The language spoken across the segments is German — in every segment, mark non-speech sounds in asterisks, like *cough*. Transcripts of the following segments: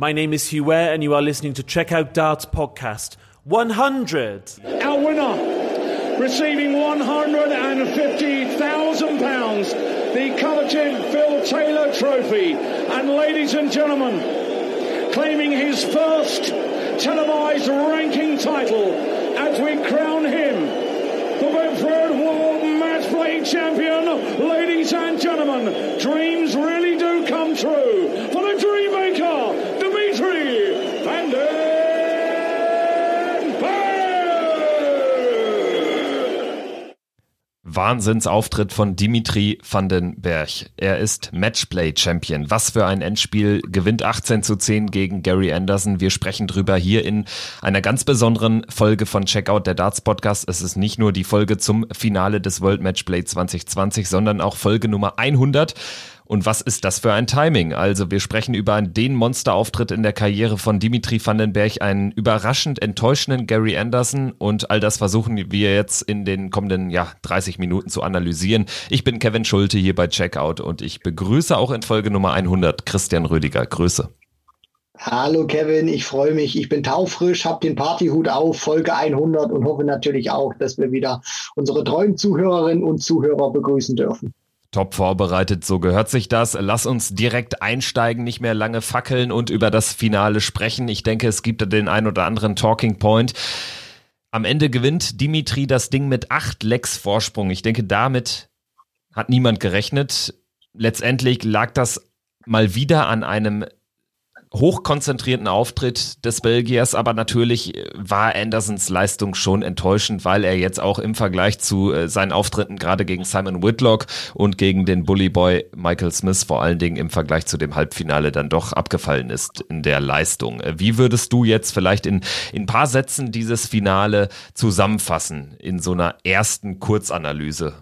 My name is Hugh Ware, and you are listening to Check Out Darts Podcast 100. Our winner, receiving £150,000, the coveted Phil Taylor Trophy. And ladies and gentlemen, claiming his first televised ranking title as we crown him the Bedford World Match Play Champion. Ladies and gentlemen, Wahnsinnsauftritt von Dimitri van den Berg. Er ist Matchplay-Champion. Was für ein Endspiel. Gewinnt 18 zu 10 gegen Gary Anderson. Wir sprechen drüber hier in einer ganz besonderen Folge von Checkout der Darts Podcast. Es ist nicht nur die Folge zum Finale des World Matchplay 2020, sondern auch Folge Nummer 100. Und was ist das für ein Timing? Also wir sprechen über den Monsterauftritt in der Karriere von Dimitri Vandenberg, einen überraschend enttäuschenden Gary Anderson und all das versuchen wir jetzt in den kommenden ja, 30 Minuten zu analysieren. Ich bin Kevin Schulte hier bei Checkout und ich begrüße auch in Folge Nummer 100 Christian Rüdiger. Grüße. Hallo Kevin, ich freue mich. Ich bin taufrisch, habe den Partyhut auf, Folge 100 und hoffe natürlich auch, dass wir wieder unsere treuen Zuhörerinnen und Zuhörer begrüßen dürfen. Top vorbereitet, so gehört sich das. Lass uns direkt einsteigen, nicht mehr lange fackeln und über das Finale sprechen. Ich denke, es gibt den ein oder anderen Talking Point. Am Ende gewinnt Dimitri das Ding mit acht Lecks Vorsprung. Ich denke, damit hat niemand gerechnet. Letztendlich lag das mal wieder an einem hochkonzentrierten Auftritt des Belgiers, aber natürlich war Andersons Leistung schon enttäuschend, weil er jetzt auch im Vergleich zu äh, seinen Auftritten gerade gegen Simon Whitlock und gegen den Bully Boy Michael Smith vor allen Dingen im Vergleich zu dem Halbfinale dann doch abgefallen ist in der Leistung. Äh, wie würdest du jetzt vielleicht in, in ein paar Sätzen dieses Finale zusammenfassen in so einer ersten Kurzanalyse?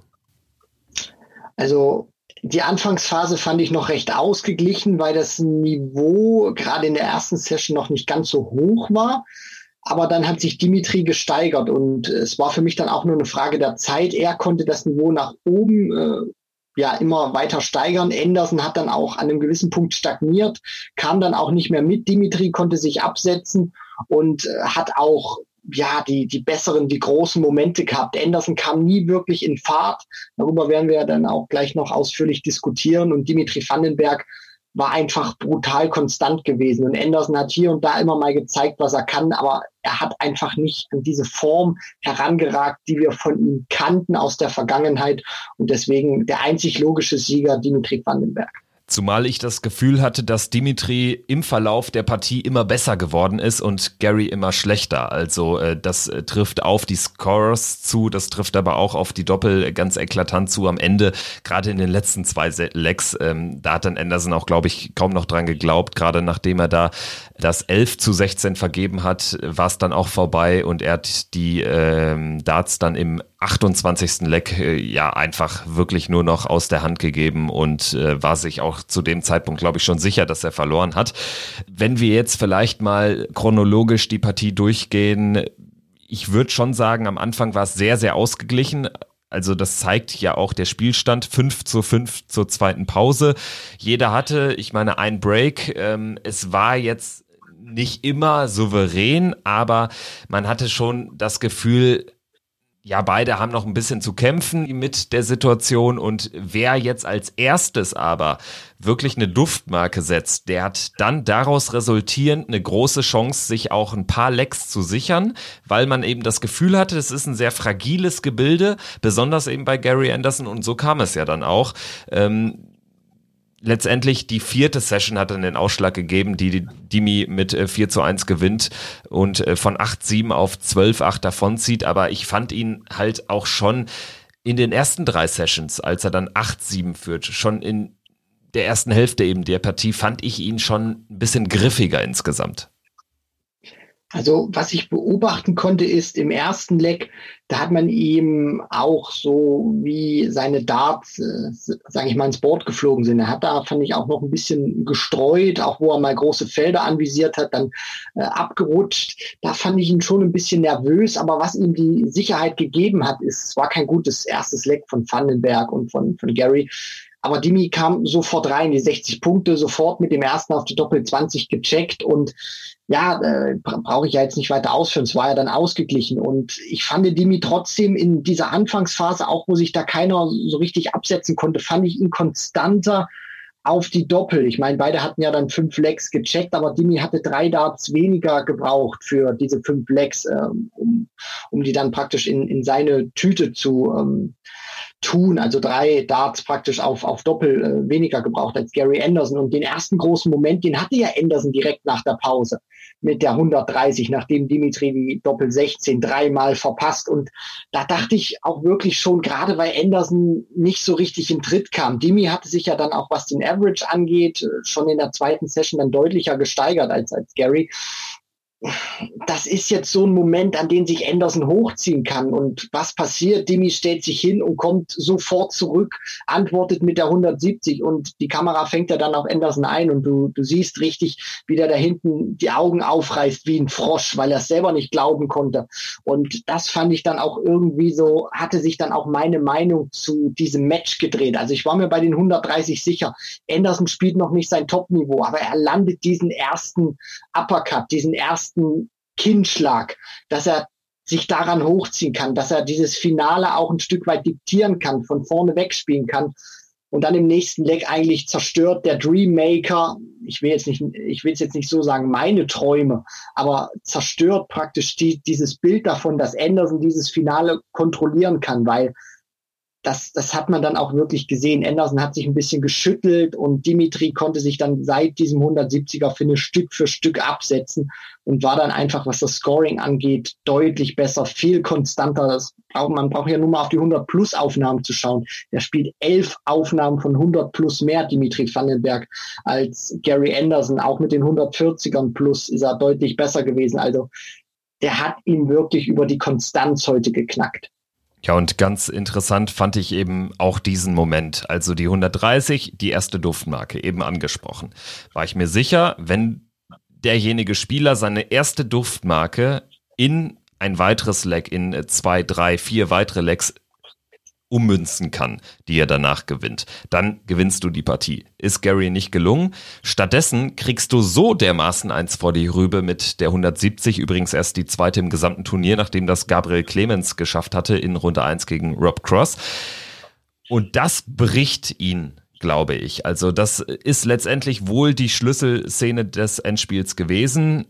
Also die Anfangsphase fand ich noch recht ausgeglichen, weil das Niveau gerade in der ersten Session noch nicht ganz so hoch war. Aber dann hat sich Dimitri gesteigert und es war für mich dann auch nur eine Frage der Zeit. Er konnte das Niveau nach oben äh, ja immer weiter steigern. Anderson hat dann auch an einem gewissen Punkt stagniert, kam dann auch nicht mehr mit. Dimitri konnte sich absetzen und äh, hat auch ja, die, die besseren, die großen Momente gehabt. Anderson kam nie wirklich in Fahrt. Darüber werden wir dann auch gleich noch ausführlich diskutieren. Und Dimitri Vandenberg war einfach brutal konstant gewesen. Und Anderson hat hier und da immer mal gezeigt, was er kann, aber er hat einfach nicht an diese Form herangeragt, die wir von ihm kannten aus der Vergangenheit. Und deswegen der einzig logische Sieger Dimitri Vandenberg. Zumal ich das Gefühl hatte, dass Dimitri im Verlauf der Partie immer besser geworden ist und Gary immer schlechter. Also äh, das äh, trifft auf die Scores zu, das trifft aber auch auf die Doppel ganz eklatant zu am Ende. Gerade in den letzten zwei Legs, ähm, da hat dann Anderson auch, glaube ich, kaum noch dran geglaubt. Gerade nachdem er da das 11 zu 16 vergeben hat, war es dann auch vorbei und er hat die ähm, Darts dann im 28. Leck äh, ja einfach wirklich nur noch aus der Hand gegeben und äh, war sich auch zu dem Zeitpunkt, glaube ich, schon sicher, dass er verloren hat. Wenn wir jetzt vielleicht mal chronologisch die Partie durchgehen, ich würde schon sagen, am Anfang war es sehr, sehr ausgeglichen. Also das zeigt ja auch der Spielstand 5 zu 5 zur zweiten Pause. Jeder hatte, ich meine, ein Break. Ähm, es war jetzt nicht immer souverän, aber man hatte schon das Gefühl, ja, beide haben noch ein bisschen zu kämpfen mit der Situation und wer jetzt als erstes aber wirklich eine Duftmarke setzt, der hat dann daraus resultierend eine große Chance, sich auch ein paar Lecks zu sichern, weil man eben das Gefühl hatte, es ist ein sehr fragiles Gebilde, besonders eben bei Gary Anderson und so kam es ja dann auch. Ähm, letztendlich die vierte Session hat dann den Ausschlag gegeben, die Dimi mit 4 äh, zu 1 gewinnt und äh, von 8-7 auf 12-8 davonzieht. Aber ich fand ihn halt auch schon in den ersten drei Sessions, als er dann 8-7 führt, schon in der ersten Hälfte eben der Partie, fand ich ihn schon ein bisschen griffiger insgesamt. Also was ich beobachten konnte, ist im ersten Leck, da hat man ihm auch so wie seine Darts, äh, sage ich mal, ins Board geflogen sind. Er hat da, fand ich, auch noch ein bisschen gestreut, auch wo er mal große Felder anvisiert hat, dann äh, abgerutscht. Da fand ich ihn schon ein bisschen nervös, aber was ihm die Sicherheit gegeben hat, ist, es war kein gutes erstes Leck von Vandenberg und von, von Gary. Aber Dimi kam sofort rein, die 60 Punkte, sofort mit dem ersten auf die Doppel 20 gecheckt und ja, äh, brauche ich ja jetzt nicht weiter ausführen. Es war ja dann ausgeglichen. Und ich fand Dimi trotzdem in dieser Anfangsphase, auch wo sich da keiner so richtig absetzen konnte, fand ich ihn konstanter auf die Doppel. Ich meine, beide hatten ja dann fünf Legs gecheckt, aber Dimi hatte drei Darts weniger gebraucht für diese fünf Legs, ähm, um, um die dann praktisch in, in seine Tüte zu, ähm, tun, also drei Darts praktisch auf, auf Doppel äh, weniger gebraucht als Gary Anderson. Und den ersten großen Moment, den hatte ja Anderson direkt nach der Pause mit der 130, nachdem Dimitri die Doppel 16 dreimal verpasst. Und da dachte ich auch wirklich schon, gerade weil Anderson nicht so richtig in Tritt kam. Dimi hatte sich ja dann auch, was den Average angeht, schon in der zweiten Session dann deutlicher gesteigert als, als Gary das ist jetzt so ein Moment, an den sich Anderson hochziehen kann. Und was passiert? Demi stellt sich hin und kommt sofort zurück, antwortet mit der 170 und die Kamera fängt ja dann auf Anderson ein und du, du siehst richtig, wie der da hinten die Augen aufreißt wie ein Frosch, weil er es selber nicht glauben konnte. Und das fand ich dann auch irgendwie so, hatte sich dann auch meine Meinung zu diesem Match gedreht. Also ich war mir bei den 130 sicher. Anderson spielt noch nicht sein Top-Niveau, aber er landet diesen ersten Uppercut, diesen ersten ersten Kinnschlag, dass er sich daran hochziehen kann, dass er dieses Finale auch ein Stück weit diktieren kann, von vorne wegspielen kann und dann im nächsten Leg eigentlich zerstört der Dreammaker, ich will jetzt nicht, ich will es jetzt nicht so sagen, meine Träume, aber zerstört praktisch die, dieses Bild davon, dass Anderson dieses Finale kontrollieren kann, weil das, das hat man dann auch wirklich gesehen. Anderson hat sich ein bisschen geschüttelt und Dimitri konnte sich dann seit diesem 170er Finish Stück für Stück absetzen und war dann einfach, was das Scoring angeht, deutlich besser, viel konstanter. Das braucht, man braucht ja nur mal auf die 100 plus Aufnahmen zu schauen. Er spielt elf Aufnahmen von 100 plus mehr, Dimitri Vandenberg, als Gary Anderson. Auch mit den 140ern plus ist er deutlich besser gewesen. Also der hat ihn wirklich über die Konstanz heute geknackt. Ja, und ganz interessant fand ich eben auch diesen Moment. Also die 130, die erste Duftmarke, eben angesprochen. War ich mir sicher, wenn derjenige Spieler seine erste Duftmarke in ein weiteres Leck, in zwei, drei, vier weitere Lecks ummünzen kann, die er danach gewinnt. Dann gewinnst du die Partie. Ist Gary nicht gelungen. Stattdessen kriegst du so dermaßen eins vor die Rübe mit der 170, übrigens erst die zweite im gesamten Turnier, nachdem das Gabriel Clemens geschafft hatte in Runde 1 gegen Rob Cross. Und das bricht ihn glaube ich. Also das ist letztendlich wohl die Schlüsselszene des Endspiels gewesen.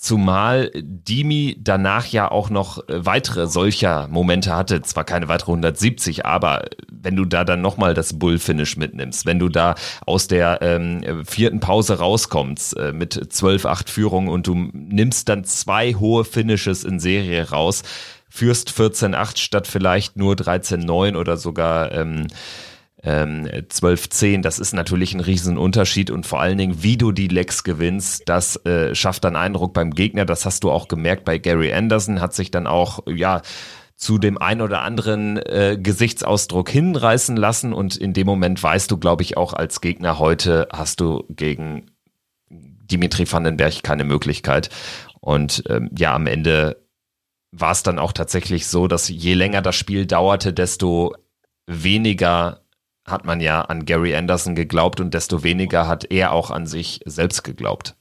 Zumal Dimi danach ja auch noch äh, weitere solcher Momente hatte. Zwar keine weitere 170, aber wenn du da dann nochmal das Bull-Finish mitnimmst, wenn du da aus der ähm, vierten Pause rauskommst äh, mit 12-8 Führung und du nimmst dann zwei hohe Finishes in Serie raus, führst 14-8 statt vielleicht nur 13-9 oder sogar ähm, ähm, 12-10, das ist natürlich ein Riesenunterschied und vor allen Dingen, wie du die Lecks gewinnst, das äh, schafft dann Eindruck beim Gegner. Das hast du auch gemerkt bei Gary Anderson, hat sich dann auch, ja, zu dem ein oder anderen äh, Gesichtsausdruck hinreißen lassen und in dem Moment weißt du, glaube ich, auch als Gegner heute hast du gegen Dimitri Vandenberg keine Möglichkeit. Und ähm, ja, am Ende war es dann auch tatsächlich so, dass je länger das Spiel dauerte, desto weniger hat man ja an Gary Anderson geglaubt und desto weniger hat er auch an sich selbst geglaubt.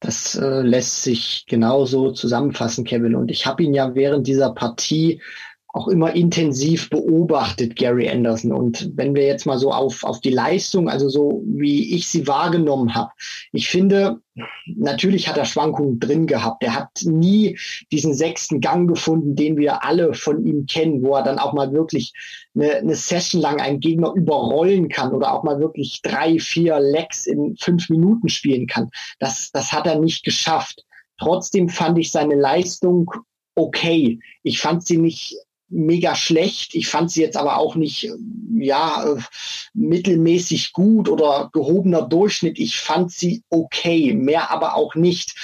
Das äh, lässt sich genauso zusammenfassen, Kevin. Und ich habe ihn ja während dieser Partie auch immer intensiv beobachtet, Gary Anderson. Und wenn wir jetzt mal so auf, auf die Leistung, also so wie ich sie wahrgenommen habe, ich finde, natürlich hat er Schwankungen drin gehabt. Er hat nie diesen sechsten Gang gefunden, den wir alle von ihm kennen, wo er dann auch mal wirklich eine, eine Session lang einen Gegner überrollen kann oder auch mal wirklich drei, vier Lecks in fünf Minuten spielen kann. Das, das hat er nicht geschafft. Trotzdem fand ich seine Leistung okay. Ich fand sie nicht mega schlecht. Ich fand sie jetzt aber auch nicht, ja, mittelmäßig gut oder gehobener Durchschnitt. Ich fand sie okay, mehr aber auch nicht.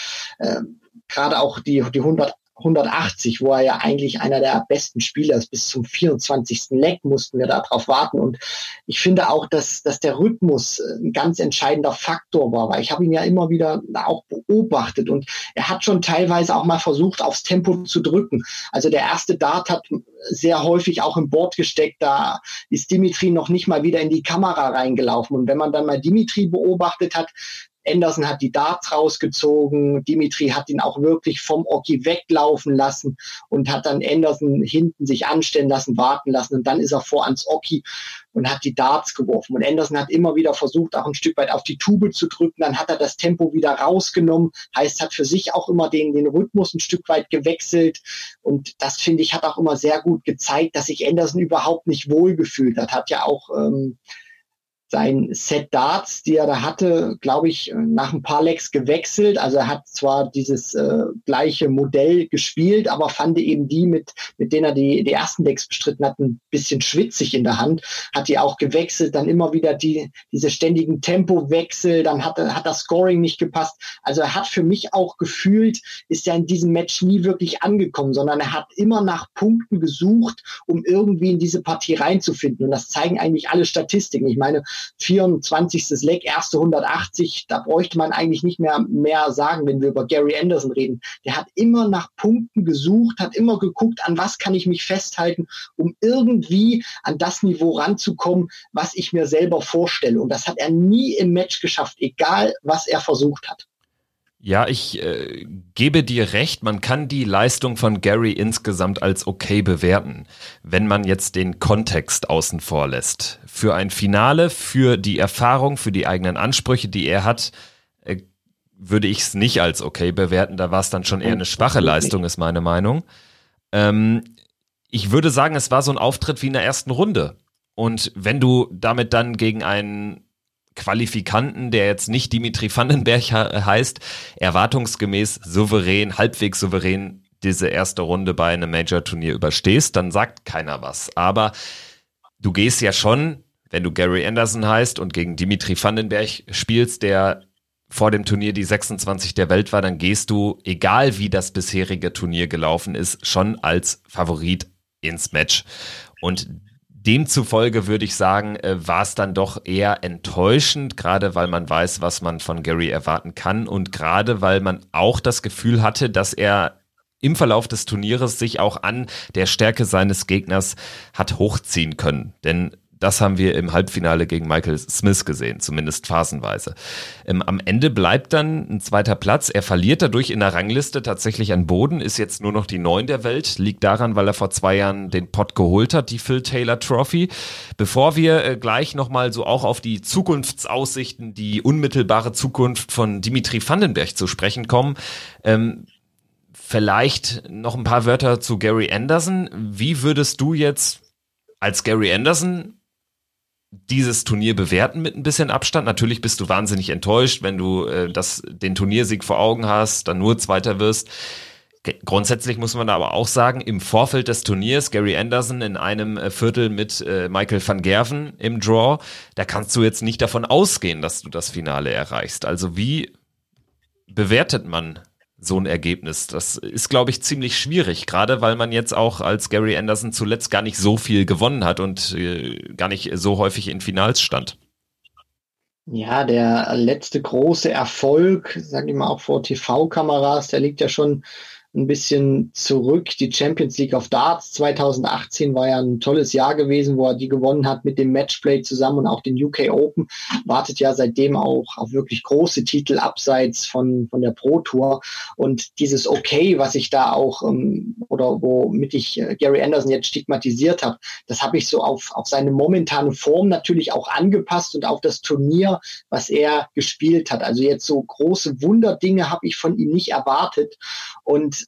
Ähm, Gerade auch die, die 100 180, wo er ja eigentlich einer der besten Spieler ist. Bis zum 24. Leck mussten wir darauf warten. Und ich finde auch, dass, dass der Rhythmus ein ganz entscheidender Faktor war, weil ich habe ihn ja immer wieder auch beobachtet und er hat schon teilweise auch mal versucht, aufs Tempo zu drücken. Also der erste Dart hat sehr häufig auch im Board gesteckt. Da ist Dimitri noch nicht mal wieder in die Kamera reingelaufen. Und wenn man dann mal Dimitri beobachtet hat, Anderson hat die Darts rausgezogen. Dimitri hat ihn auch wirklich vom Oki weglaufen lassen und hat dann Anderson hinten sich anstellen lassen, warten lassen. Und dann ist er vor ans Oki und hat die Darts geworfen. Und Anderson hat immer wieder versucht, auch ein Stück weit auf die Tube zu drücken. Dann hat er das Tempo wieder rausgenommen. Heißt, hat für sich auch immer den, den Rhythmus ein Stück weit gewechselt. Und das finde ich hat auch immer sehr gut gezeigt, dass sich Anderson überhaupt nicht wohlgefühlt hat. Hat ja auch, ähm, sein Set Darts, die er da hatte, glaube ich, nach ein paar Lecks gewechselt. Also er hat zwar dieses äh, gleiche Modell gespielt, aber fand eben die, mit, mit denen er die, die ersten Lecks bestritten hat, ein bisschen schwitzig in der Hand. Hat die auch gewechselt, dann immer wieder die, diese ständigen Tempowechsel, dann hat, hat das Scoring nicht gepasst. Also er hat für mich auch gefühlt, ist ja in diesem Match nie wirklich angekommen, sondern er hat immer nach Punkten gesucht, um irgendwie in diese Partie reinzufinden. Und das zeigen eigentlich alle Statistiken. Ich meine, 24. Leck, erste 180, da bräuchte man eigentlich nicht mehr mehr sagen, wenn wir über Gary Anderson reden. Der hat immer nach Punkten gesucht, hat immer geguckt, an was kann ich mich festhalten, um irgendwie an das Niveau ranzukommen, was ich mir selber vorstelle. Und das hat er nie im Match geschafft, egal was er versucht hat. Ja, ich äh, gebe dir recht, man kann die Leistung von Gary insgesamt als okay bewerten, wenn man jetzt den Kontext außen vor lässt. Für ein Finale, für die Erfahrung, für die eigenen Ansprüche, die er hat, äh, würde ich es nicht als okay bewerten. Da war es dann schon eher eine schwache Leistung, ist meine Meinung. Ähm, ich würde sagen, es war so ein Auftritt wie in der ersten Runde. Und wenn du damit dann gegen einen Qualifikanten, der jetzt nicht Dimitri Vandenberg heißt, erwartungsgemäß souverän, halbwegs souverän diese erste Runde bei einem Major-Turnier überstehst, dann sagt keiner was. Aber du gehst ja schon, wenn du Gary Anderson heißt und gegen Dimitri Vandenberg spielst, der vor dem Turnier die 26 der Welt war, dann gehst du, egal wie das bisherige Turnier gelaufen ist, schon als Favorit ins Match. Und Demzufolge würde ich sagen, äh, war es dann doch eher enttäuschend, gerade weil man weiß, was man von Gary erwarten kann und gerade weil man auch das Gefühl hatte, dass er im Verlauf des Turnieres sich auch an der Stärke seines Gegners hat hochziehen können. Denn das haben wir im Halbfinale gegen Michael Smith gesehen, zumindest phasenweise. Ähm, am Ende bleibt dann ein zweiter Platz. Er verliert dadurch in der Rangliste tatsächlich an Boden, ist jetzt nur noch die Neun der Welt. Liegt daran, weil er vor zwei Jahren den Pot geholt hat, die Phil Taylor Trophy. Bevor wir äh, gleich nochmal so auch auf die Zukunftsaussichten, die unmittelbare Zukunft von Dimitri Vandenberg zu sprechen kommen, ähm, vielleicht noch ein paar Wörter zu Gary Anderson. Wie würdest du jetzt als Gary Anderson dieses Turnier bewerten mit ein bisschen Abstand. Natürlich bist du wahnsinnig enttäuscht, wenn du äh, das, den Turniersieg vor Augen hast, dann nur Zweiter wirst. Grundsätzlich muss man aber auch sagen, im Vorfeld des Turniers, Gary Anderson in einem äh, Viertel mit äh, Michael van Gerven im Draw, da kannst du jetzt nicht davon ausgehen, dass du das Finale erreichst. Also wie bewertet man so ein Ergebnis. Das ist, glaube ich, ziemlich schwierig, gerade weil man jetzt auch als Gary Anderson zuletzt gar nicht so viel gewonnen hat und äh, gar nicht so häufig in Finals stand. Ja, der letzte große Erfolg, sage ich mal auch vor TV-Kameras, der liegt ja schon ein bisschen zurück. Die Champions League of Darts 2018 war ja ein tolles Jahr gewesen, wo er die gewonnen hat mit dem Matchplay zusammen und auch den UK Open. Wartet ja seitdem auch auf wirklich große Titel abseits von, von der Pro Tour. Und dieses Okay, was ich da auch, ähm, oder womit ich äh, Gary Anderson jetzt stigmatisiert habe, das habe ich so auf, auf seine momentane Form natürlich auch angepasst und auf das Turnier, was er gespielt hat. Also jetzt so große Wunderdinge habe ich von ihm nicht erwartet. Und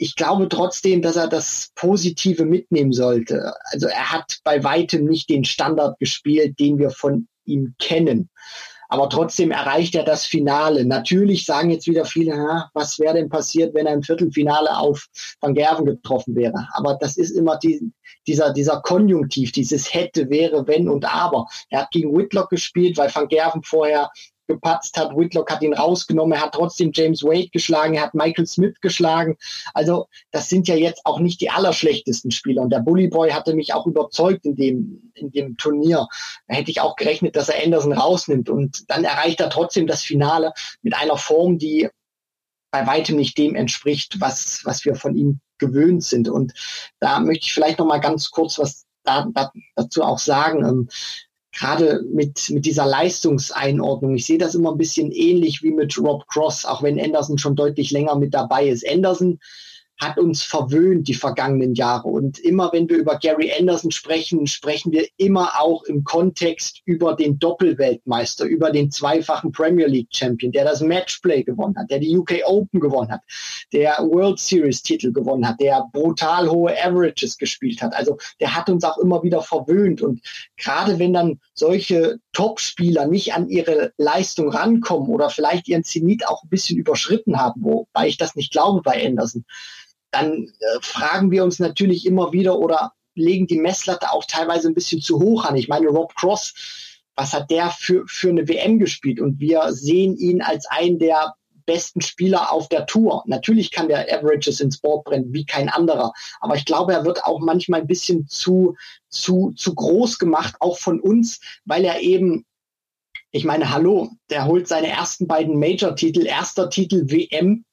ich glaube trotzdem, dass er das Positive mitnehmen sollte. Also er hat bei weitem nicht den Standard gespielt, den wir von ihm kennen. Aber trotzdem erreicht er das Finale. Natürlich sagen jetzt wieder viele, na, was wäre denn passiert, wenn er im Viertelfinale auf Van Gerven getroffen wäre. Aber das ist immer die, dieser, dieser Konjunktiv, dieses hätte, wäre, wenn und aber. Er hat gegen Whitlock gespielt, weil Van Gerven vorher gepatzt hat. Whitlock hat ihn rausgenommen. Er hat trotzdem James Wade geschlagen. Er hat Michael Smith geschlagen. Also das sind ja jetzt auch nicht die allerschlechtesten Spieler. Und der Bully Boy hatte mich auch überzeugt in dem, in dem Turnier. Da hätte ich auch gerechnet, dass er Anderson rausnimmt. Und dann erreicht er trotzdem das Finale mit einer Form, die bei weitem nicht dem entspricht, was, was wir von ihm gewöhnt sind. Und da möchte ich vielleicht noch mal ganz kurz was da, da, dazu auch sagen. Ähm, gerade mit, mit dieser Leistungseinordnung. Ich sehe das immer ein bisschen ähnlich wie mit Rob Cross, auch wenn Anderson schon deutlich länger mit dabei ist. Anderson hat uns verwöhnt die vergangenen Jahre. Und immer wenn wir über Gary Anderson sprechen, sprechen wir immer auch im Kontext über den Doppelweltmeister, über den zweifachen Premier League Champion, der das Matchplay gewonnen hat, der die UK Open gewonnen hat, der World Series Titel gewonnen hat, der brutal hohe Averages gespielt hat. Also der hat uns auch immer wieder verwöhnt. Und gerade wenn dann solche Top-Spieler nicht an ihre Leistung rankommen oder vielleicht ihren Zenit auch ein bisschen überschritten haben, wobei ich das nicht glaube bei Anderson, dann äh, fragen wir uns natürlich immer wieder oder legen die Messlatte auch teilweise ein bisschen zu hoch an. Ich meine, Rob Cross, was hat der für, für eine WM gespielt? Und wir sehen ihn als einen der besten Spieler auf der Tour. Natürlich kann der Averages ins Board brennen, wie kein anderer. Aber ich glaube, er wird auch manchmal ein bisschen zu, zu, zu groß gemacht, auch von uns, weil er eben ich meine, hallo, der holt seine ersten beiden Major-Titel, erster Titel WM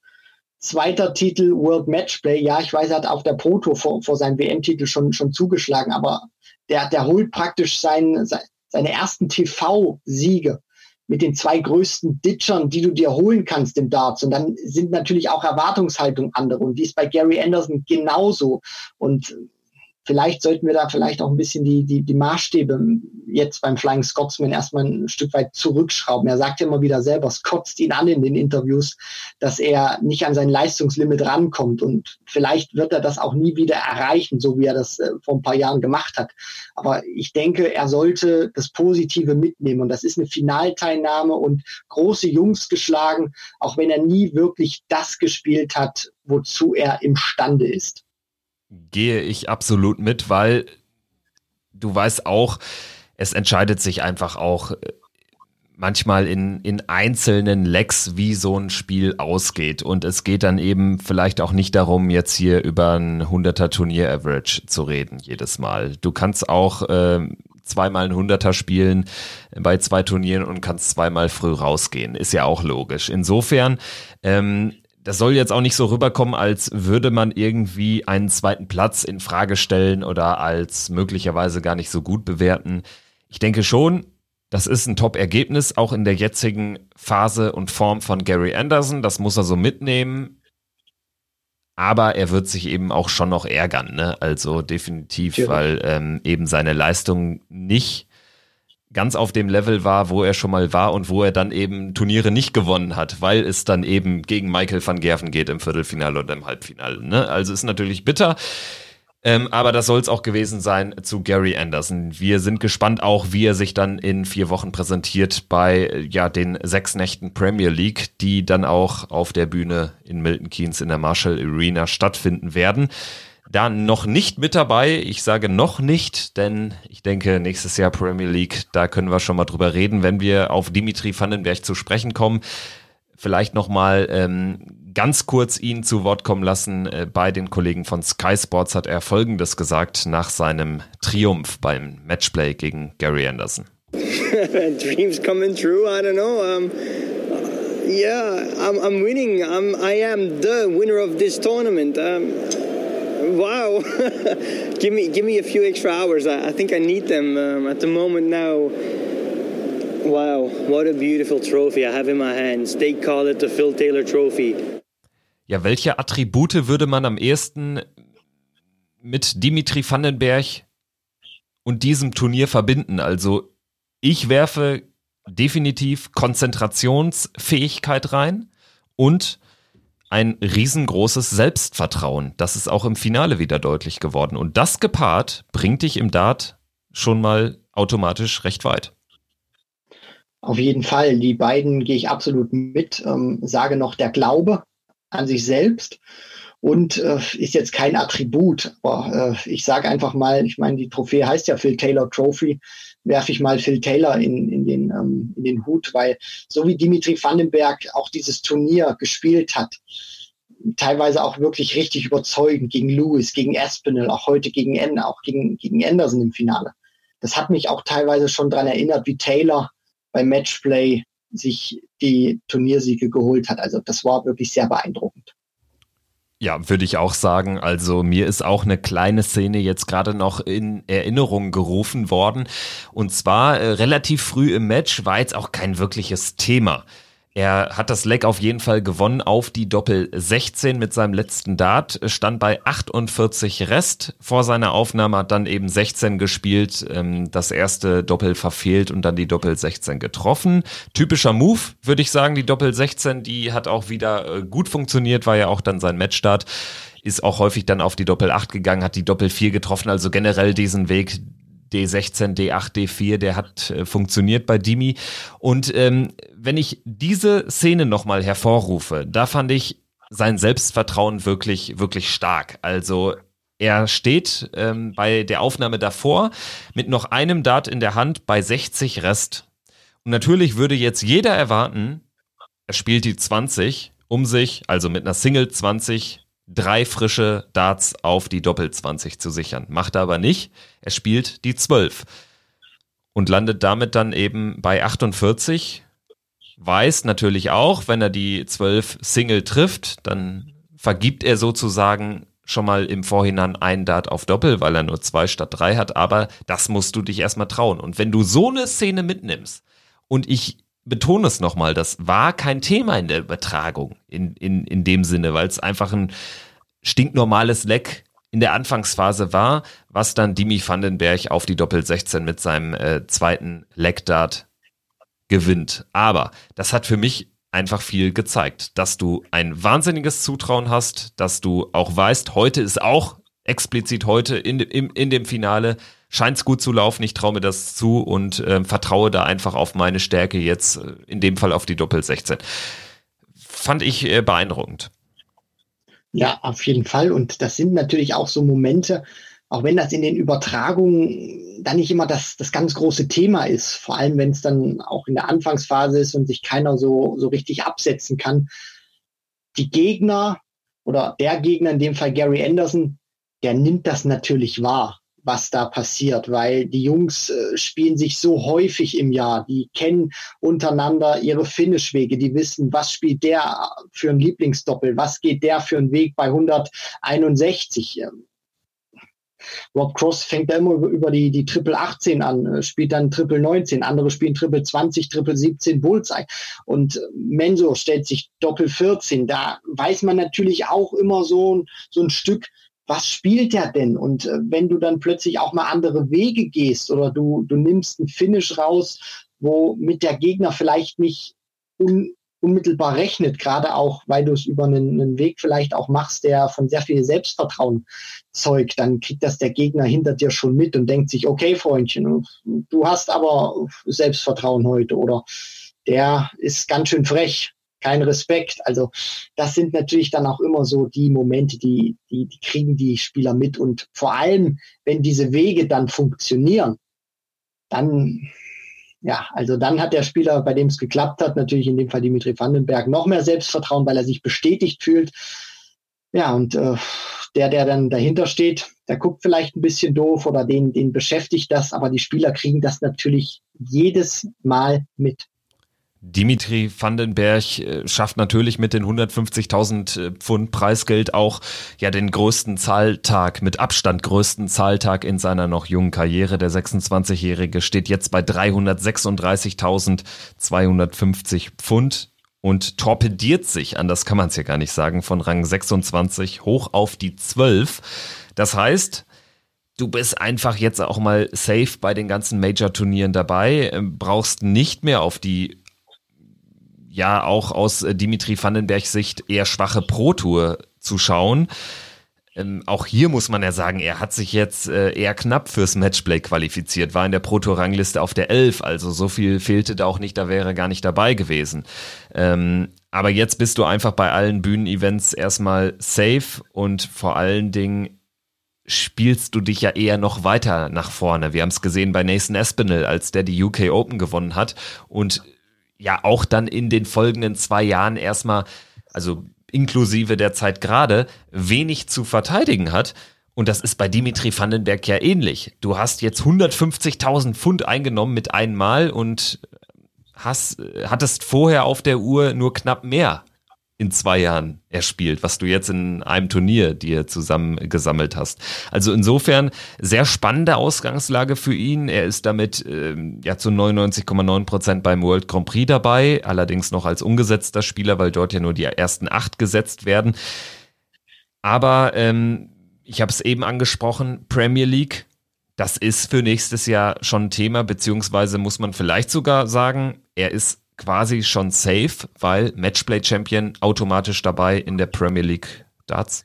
Zweiter Titel World Matchplay. Ja, ich weiß, er hat auf der Proto vor, vor seinem WM-Titel schon, schon zugeschlagen, aber der, der holt praktisch sein, seine ersten TV-Siege mit den zwei größten Ditchern, die du dir holen kannst im Darts. Und dann sind natürlich auch Erwartungshaltungen andere. Und die ist bei Gary Anderson genauso. Und vielleicht sollten wir da vielleicht auch ein bisschen die, die, die Maßstäbe jetzt beim Flying Scotsman erstmal ein Stück weit zurückschrauben. Er sagt ja immer wieder selber, es kotzt ihn an in den Interviews, dass er nicht an sein Leistungslimit rankommt. Und vielleicht wird er das auch nie wieder erreichen, so wie er das äh, vor ein paar Jahren gemacht hat. Aber ich denke, er sollte das Positive mitnehmen. Und das ist eine Finalteilnahme und große Jungs geschlagen, auch wenn er nie wirklich das gespielt hat, wozu er imstande ist gehe ich absolut mit, weil du weißt auch, es entscheidet sich einfach auch äh, manchmal in, in einzelnen Lecks, wie so ein Spiel ausgeht. Und es geht dann eben vielleicht auch nicht darum, jetzt hier über ein 100er Turnier-Average zu reden, jedes Mal. Du kannst auch äh, zweimal ein 100er spielen bei zwei Turnieren und kannst zweimal früh rausgehen. Ist ja auch logisch. Insofern ähm, das soll jetzt auch nicht so rüberkommen, als würde man irgendwie einen zweiten Platz in Frage stellen oder als möglicherweise gar nicht so gut bewerten. Ich denke schon, das ist ein Top-Ergebnis, auch in der jetzigen Phase und Form von Gary Anderson. Das muss er so mitnehmen. Aber er wird sich eben auch schon noch ärgern, ne? Also definitiv, ja. weil ähm, eben seine Leistung nicht ganz auf dem Level war, wo er schon mal war und wo er dann eben Turniere nicht gewonnen hat, weil es dann eben gegen Michael van Gerven geht im Viertelfinale oder im Halbfinale. Ne? Also ist natürlich bitter. Ähm, aber das soll es auch gewesen sein zu Gary Anderson. Wir sind gespannt auch, wie er sich dann in vier Wochen präsentiert bei ja den sechs Nächten Premier League, die dann auch auf der Bühne in Milton Keynes in der Marshall Arena stattfinden werden da noch nicht mit dabei. Ich sage noch nicht, denn ich denke, nächstes Jahr Premier League, da können wir schon mal drüber reden, wenn wir auf Dimitri Vandenberg zu sprechen kommen. Vielleicht noch mal ähm, ganz kurz ihn zu Wort kommen lassen. Äh, bei den Kollegen von Sky Sports hat er Folgendes gesagt nach seinem Triumph beim Matchplay gegen Gary Anderson. *laughs* Dreams coming true, I don't know. Um, yeah, I'm, I'm winning. I'm, I am the winner of this tournament. Um, wow, *laughs* give me give me a few extra hours. I, I think I need them um, at the moment now. Wow, what a beautiful trophy I have in my hands. They call it the Phil Taylor Trophy. Ja, welche Attribute würde man am ehesten mit Dimitri Vandenberg und diesem Turnier verbinden? Also ich werfe definitiv Konzentrationsfähigkeit rein und ein riesengroßes Selbstvertrauen. Das ist auch im Finale wieder deutlich geworden. Und das gepaart bringt dich im Dart schon mal automatisch recht weit. Auf jeden Fall. Die beiden gehe ich absolut mit. Ähm, sage noch der Glaube an sich selbst und äh, ist jetzt kein Attribut. Aber äh, ich sage einfach mal, ich meine, die Trophäe heißt ja Phil Taylor Trophy, werfe ich mal Phil Taylor in, in, den, ähm, in den Hut, weil so wie Dimitri Vandenberg auch dieses Turnier gespielt hat, teilweise auch wirklich richtig überzeugend gegen Lewis, gegen Aspinall, auch heute gegen N, auch gegen, gegen Anderson im Finale. Das hat mich auch teilweise schon daran erinnert, wie Taylor beim Matchplay sich die Turniersiege geholt hat. Also das war wirklich sehr beeindruckend. Ja, würde ich auch sagen. Also mir ist auch eine kleine Szene jetzt gerade noch in Erinnerung gerufen worden. Und zwar äh, relativ früh im Match war jetzt auch kein wirkliches Thema. Er hat das Leck auf jeden Fall gewonnen auf die Doppel 16 mit seinem letzten Dart, stand bei 48 Rest vor seiner Aufnahme, hat dann eben 16 gespielt, ähm, das erste Doppel verfehlt und dann die Doppel 16 getroffen. Typischer Move, würde ich sagen, die Doppel 16, die hat auch wieder äh, gut funktioniert, war ja auch dann sein Matchstart ist auch häufig dann auf die Doppel 8 gegangen, hat die Doppel 4 getroffen, also generell diesen Weg, D16, D8, D4, der hat äh, funktioniert bei Dimi. Und ähm, wenn ich diese Szene nochmal hervorrufe, da fand ich sein Selbstvertrauen wirklich, wirklich stark. Also er steht ähm, bei der Aufnahme davor mit noch einem Dart in der Hand bei 60 Rest. Und natürlich würde jetzt jeder erwarten, er spielt die 20 um sich, also mit einer Single 20 drei frische Darts auf die Doppel 20 zu sichern. Macht er aber nicht. Er spielt die 12 und landet damit dann eben bei 48. Weiß natürlich auch, wenn er die 12 Single trifft, dann vergibt er sozusagen schon mal im Vorhinein einen Dart auf Doppel, weil er nur zwei statt drei hat, aber das musst du dich erstmal trauen. Und wenn du so eine Szene mitnimmst und ich betone es nochmal, das war kein Thema in der Übertragung in, in, in dem Sinne, weil es einfach ein stinknormales Leck in der Anfangsphase war, was dann Dimi Vandenberg auf die Doppel 16 mit seinem äh, zweiten Leckdart gewinnt. Aber das hat für mich einfach viel gezeigt, dass du ein wahnsinniges Zutrauen hast, dass du auch weißt, heute ist auch explizit heute in, in, in dem Finale scheint es gut zu laufen, ich traue mir das zu und äh, vertraue da einfach auf meine Stärke jetzt, äh, in dem Fall auf die Doppel 16. Fand ich äh, beeindruckend. Ja, auf jeden Fall. Und das sind natürlich auch so Momente, auch wenn das in den Übertragungen dann nicht immer das, das ganz große Thema ist, vor allem wenn es dann auch in der Anfangsphase ist und sich keiner so, so richtig absetzen kann. Die Gegner oder der Gegner, in dem Fall Gary Anderson, der nimmt das natürlich wahr was da passiert, weil die Jungs äh, spielen sich so häufig im Jahr, die kennen untereinander ihre Finishwege, die wissen, was spielt der für ein Lieblingsdoppel, was geht der für einen Weg bei 161. Rob Cross fängt da immer über die, die Triple 18 an, äh, spielt dann Triple 19, andere spielen Triple 20, Triple 17 Bullseye. Und Menso stellt sich Doppel 14. Da weiß man natürlich auch immer so, so ein Stück, was spielt der denn? Und äh, wenn du dann plötzlich auch mal andere Wege gehst oder du, du nimmst einen Finish raus, wo mit der Gegner vielleicht nicht un, unmittelbar rechnet, gerade auch, weil du es über einen, einen, Weg vielleicht auch machst, der von sehr viel Selbstvertrauen zeugt, dann kriegt das der Gegner hinter dir schon mit und denkt sich, okay, Freundchen, du hast aber Selbstvertrauen heute oder der ist ganz schön frech kein Respekt. Also das sind natürlich dann auch immer so die Momente, die, die, die kriegen die Spieler mit. Und vor allem, wenn diese Wege dann funktionieren, dann, ja, also dann hat der Spieler, bei dem es geklappt hat, natürlich in dem Fall Dimitri Vandenberg, noch mehr Selbstvertrauen, weil er sich bestätigt fühlt. Ja, und äh, der, der dann dahinter steht, der guckt vielleicht ein bisschen doof oder den, den beschäftigt das, aber die Spieler kriegen das natürlich jedes Mal mit. Dimitri Vandenberg äh, schafft natürlich mit den 150.000 äh, Pfund Preisgeld auch ja den größten Zahltag, mit Abstand größten Zahltag in seiner noch jungen Karriere. Der 26-Jährige steht jetzt bei 336.250 Pfund und torpediert sich, anders kann man es ja gar nicht sagen, von Rang 26 hoch auf die 12. Das heißt, du bist einfach jetzt auch mal safe bei den ganzen Major-Turnieren dabei, ähm, brauchst nicht mehr auf die ja auch aus äh, Dimitri Vandenbergs Sicht eher schwache Pro-Tour zu schauen. Ähm, auch hier muss man ja sagen, er hat sich jetzt äh, eher knapp fürs Matchplay qualifiziert, war in der Pro-Tour-Rangliste auf der 11, also so viel fehlte da auch nicht, da wäre er gar nicht dabei gewesen. Ähm, Aber jetzt bist du einfach bei allen Bühnenevents erstmal safe und vor allen Dingen spielst du dich ja eher noch weiter nach vorne. Wir haben es gesehen bei Nathan Espinel, als der die UK Open gewonnen hat und ja auch dann in den folgenden zwei Jahren erstmal, also inklusive der Zeit gerade, wenig zu verteidigen hat. Und das ist bei Dimitri Vandenberg ja ähnlich. Du hast jetzt 150.000 Pfund eingenommen mit einmal und hast, hattest vorher auf der Uhr nur knapp mehr in zwei Jahren erspielt, was du jetzt in einem Turnier dir zusammen gesammelt hast. Also insofern sehr spannende Ausgangslage für ihn. Er ist damit ähm, ja zu 99,9 Prozent beim World Grand Prix dabei, allerdings noch als ungesetzter Spieler, weil dort ja nur die ersten acht gesetzt werden. Aber ähm, ich habe es eben angesprochen, Premier League, das ist für nächstes Jahr schon ein Thema, beziehungsweise muss man vielleicht sogar sagen, er ist quasi schon safe, weil Matchplay Champion automatisch dabei in der Premier League Darts?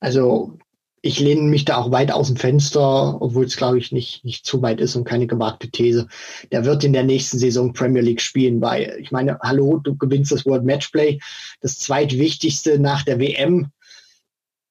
Also ich lehne mich da auch weit aus dem Fenster, obwohl es, glaube ich, nicht, nicht zu weit ist und keine gewagte These. Der wird in der nächsten Saison Premier League spielen, weil ich meine, hallo, du gewinnst das World Matchplay, das zweitwichtigste nach der WM.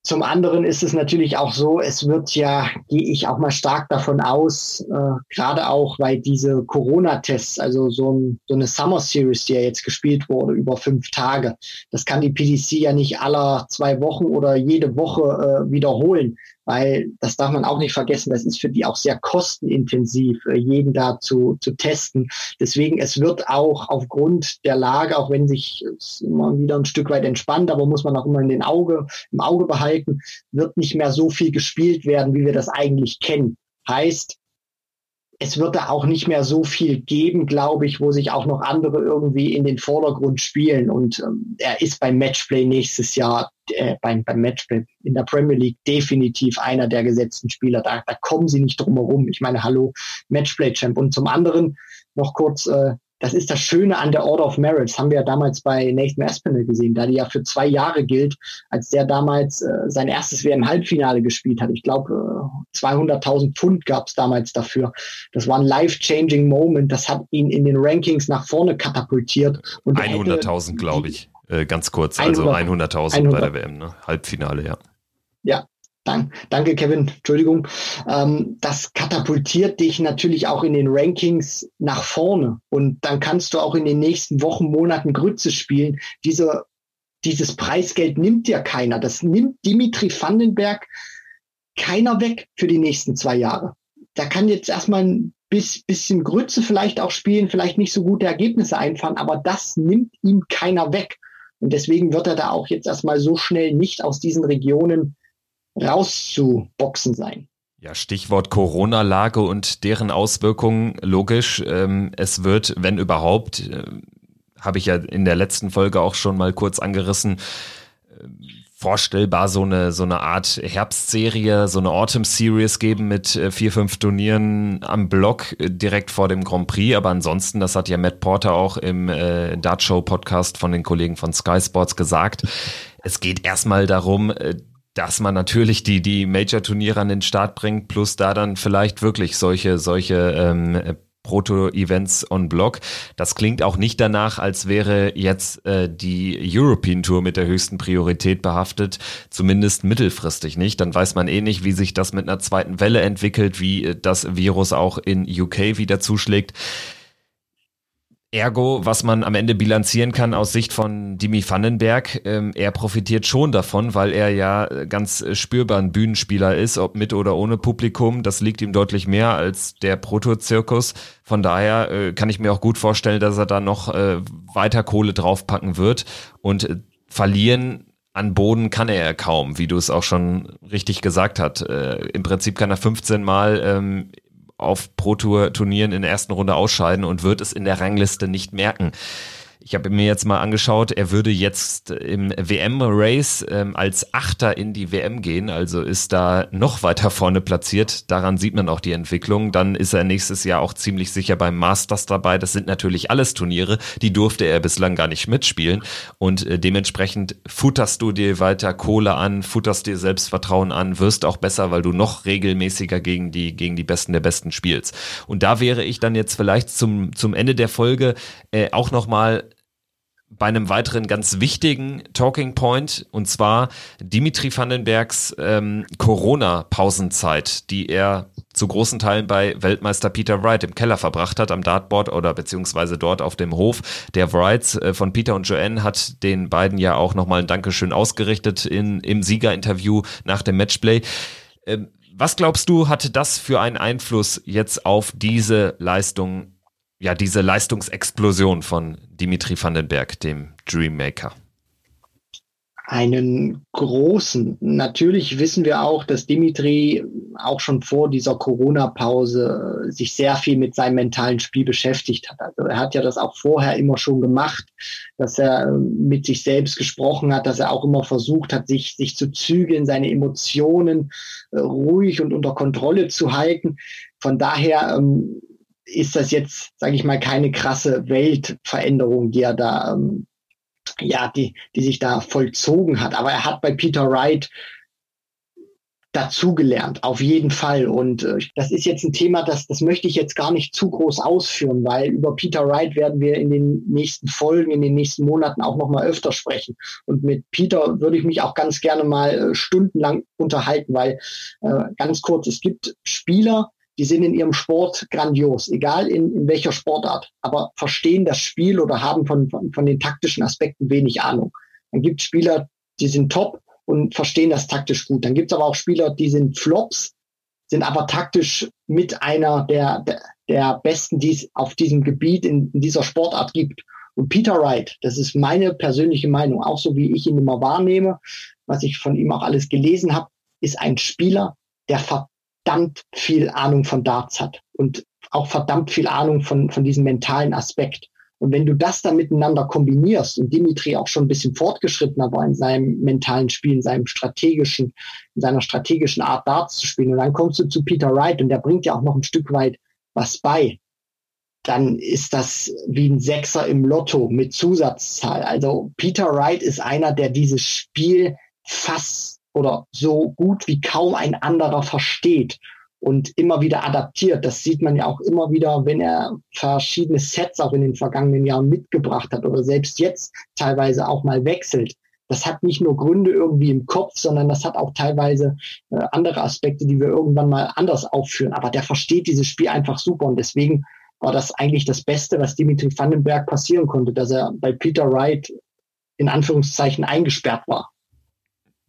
Zum anderen ist es natürlich auch so, es wird ja, gehe ich auch mal stark davon aus, äh, gerade auch, weil diese Corona-Tests, also so, ein, so eine Summer Series, die ja jetzt gespielt wurde über fünf Tage, das kann die PDC ja nicht aller zwei Wochen oder jede Woche äh, wiederholen weil das darf man auch nicht vergessen, das ist für die auch sehr kostenintensiv, äh, jeden da zu, zu testen. Deswegen, es wird auch aufgrund der Lage, auch wenn sich es immer wieder ein Stück weit entspannt, aber muss man auch immer in den Auge, im Auge behalten, wird nicht mehr so viel gespielt werden, wie wir das eigentlich kennen. Heißt, es wird da auch nicht mehr so viel geben, glaube ich, wo sich auch noch andere irgendwie in den Vordergrund spielen. Und ähm, er ist beim Matchplay nächstes Jahr, äh, beim, beim Matchplay in der Premier League definitiv einer der gesetzten Spieler. Da, da kommen sie nicht drum herum. Ich meine, hallo, Matchplay-Champ. Und zum anderen noch kurz äh, das ist das Schöne an der Order of Merit. Das haben wir ja damals bei Nathan Aspinall gesehen, da die ja für zwei Jahre gilt, als der damals äh, sein erstes WM-Halbfinale gespielt hat. Ich glaube, äh, 200.000 Pfund gab es damals dafür. Das war ein life-changing Moment. Das hat ihn in den Rankings nach vorne katapultiert. 100.000, glaube ich. Äh, ganz kurz, also 100.000 100 bei der WM, ne? Halbfinale, ja. Ja, Dank, danke, Kevin. Entschuldigung. Ähm, das katapultiert dich natürlich auch in den Rankings nach vorne. Und dann kannst du auch in den nächsten Wochen, Monaten Grütze spielen. Diese, dieses Preisgeld nimmt dir keiner. Das nimmt Dimitri Vandenberg keiner weg für die nächsten zwei Jahre. Da kann jetzt erstmal ein bisschen Grütze vielleicht auch spielen, vielleicht nicht so gute Ergebnisse einfahren, aber das nimmt ihm keiner weg. Und deswegen wird er da auch jetzt erstmal so schnell nicht aus diesen Regionen rauszuboxen sein. Ja, Stichwort Corona-Lage und deren Auswirkungen, logisch. Ähm, es wird, wenn überhaupt, äh, habe ich ja in der letzten Folge auch schon mal kurz angerissen, äh, vorstellbar so eine, so eine Art Herbstserie, so eine Autumn Series geben mit äh, vier, fünf Turnieren am Block äh, direkt vor dem Grand Prix. Aber ansonsten, das hat ja Matt Porter auch im äh, Dart Show Podcast von den Kollegen von Sky Sports gesagt. Es geht erstmal darum, äh, dass man natürlich die, die Major-Turniere an den Start bringt, plus da dann vielleicht wirklich solche, solche ähm, Proto-Events on Block. Das klingt auch nicht danach, als wäre jetzt äh, die European Tour mit der höchsten Priorität behaftet, zumindest mittelfristig nicht. Dann weiß man eh nicht, wie sich das mit einer zweiten Welle entwickelt, wie äh, das Virus auch in UK wieder zuschlägt. Ergo, was man am Ende bilanzieren kann aus Sicht von Dimi Vandenberg, ähm, er profitiert schon davon, weil er ja ganz spürbar ein Bühnenspieler ist, ob mit oder ohne Publikum. Das liegt ihm deutlich mehr als der Proto-Zirkus. Von daher äh, kann ich mir auch gut vorstellen, dass er da noch äh, weiter Kohle draufpacken wird. Und äh, verlieren an Boden kann er ja kaum, wie du es auch schon richtig gesagt hast. Äh, Im Prinzip kann er 15 Mal ähm, auf Pro-Tour-Turnieren in der ersten Runde ausscheiden und wird es in der Rangliste nicht merken. Ich habe mir jetzt mal angeschaut, er würde jetzt im WM-Race ähm, als Achter in die WM gehen, also ist da noch weiter vorne platziert. Daran sieht man auch die Entwicklung. Dann ist er nächstes Jahr auch ziemlich sicher beim Masters dabei. Das sind natürlich alles Turniere, die durfte er bislang gar nicht mitspielen. Und äh, dementsprechend futterst du dir weiter Kohle an, futterst dir Selbstvertrauen an, wirst auch besser, weil du noch regelmäßiger gegen die, gegen die Besten der Besten spielst. Und da wäre ich dann jetzt vielleicht zum, zum Ende der Folge äh, auch nochmal bei einem weiteren ganz wichtigen Talking Point und zwar Dimitri Vandenbergs ähm, Corona-Pausenzeit, die er zu großen Teilen bei Weltmeister Peter Wright im Keller verbracht hat, am Dartboard oder beziehungsweise dort auf dem Hof der Wrights äh, von Peter und Joanne hat den beiden ja auch nochmal ein Dankeschön ausgerichtet in, im Siegerinterview nach dem Matchplay. Ähm, was glaubst du, hatte das für einen Einfluss jetzt auf diese Leistung ja, diese Leistungsexplosion von Dimitri Vandenberg, dem Dreammaker? Einen großen. Natürlich wissen wir auch, dass Dimitri auch schon vor dieser Corona-Pause sich sehr viel mit seinem mentalen Spiel beschäftigt hat. Also er hat ja das auch vorher immer schon gemacht, dass er mit sich selbst gesprochen hat, dass er auch immer versucht hat, sich, sich zu zügeln, seine Emotionen äh, ruhig und unter Kontrolle zu halten. Von daher ähm, ist das jetzt, sage ich mal, keine krasse Weltveränderung, die er da, ähm, ja, die, die sich da vollzogen hat. Aber er hat bei Peter Wright dazugelernt, auf jeden Fall. Und äh, das ist jetzt ein Thema, das, das möchte ich jetzt gar nicht zu groß ausführen, weil über Peter Wright werden wir in den nächsten Folgen, in den nächsten Monaten auch noch mal öfter sprechen. Und mit Peter würde ich mich auch ganz gerne mal äh, stundenlang unterhalten, weil äh, ganz kurz, es gibt Spieler, die sind in ihrem Sport grandios, egal in, in welcher Sportart, aber verstehen das Spiel oder haben von, von, von den taktischen Aspekten wenig Ahnung. Dann gibt es Spieler, die sind top und verstehen das taktisch gut. Dann gibt es aber auch Spieler, die sind Flops, sind aber taktisch mit einer der, der, Besten, die es auf diesem Gebiet in, in dieser Sportart gibt. Und Peter Wright, das ist meine persönliche Meinung, auch so wie ich ihn immer wahrnehme, was ich von ihm auch alles gelesen habe, ist ein Spieler, der verdammt viel Ahnung von Darts hat und auch verdammt viel Ahnung von, von diesem mentalen Aspekt. Und wenn du das dann miteinander kombinierst und Dimitri auch schon ein bisschen fortgeschrittener war in seinem mentalen Spiel, in seinem strategischen, in seiner strategischen Art Darts zu spielen, und dann kommst du zu Peter Wright und der bringt ja auch noch ein Stück weit was bei, dann ist das wie ein Sechser im Lotto mit Zusatzzahl. Also Peter Wright ist einer, der dieses Spiel fast oder so gut wie kaum ein anderer versteht und immer wieder adaptiert. Das sieht man ja auch immer wieder, wenn er verschiedene Sets auch in den vergangenen Jahren mitgebracht hat oder selbst jetzt teilweise auch mal wechselt. Das hat nicht nur Gründe irgendwie im Kopf, sondern das hat auch teilweise äh, andere Aspekte, die wir irgendwann mal anders aufführen. Aber der versteht dieses Spiel einfach super und deswegen war das eigentlich das Beste, was Dimitri Vandenberg passieren konnte, dass er bei Peter Wright in Anführungszeichen eingesperrt war.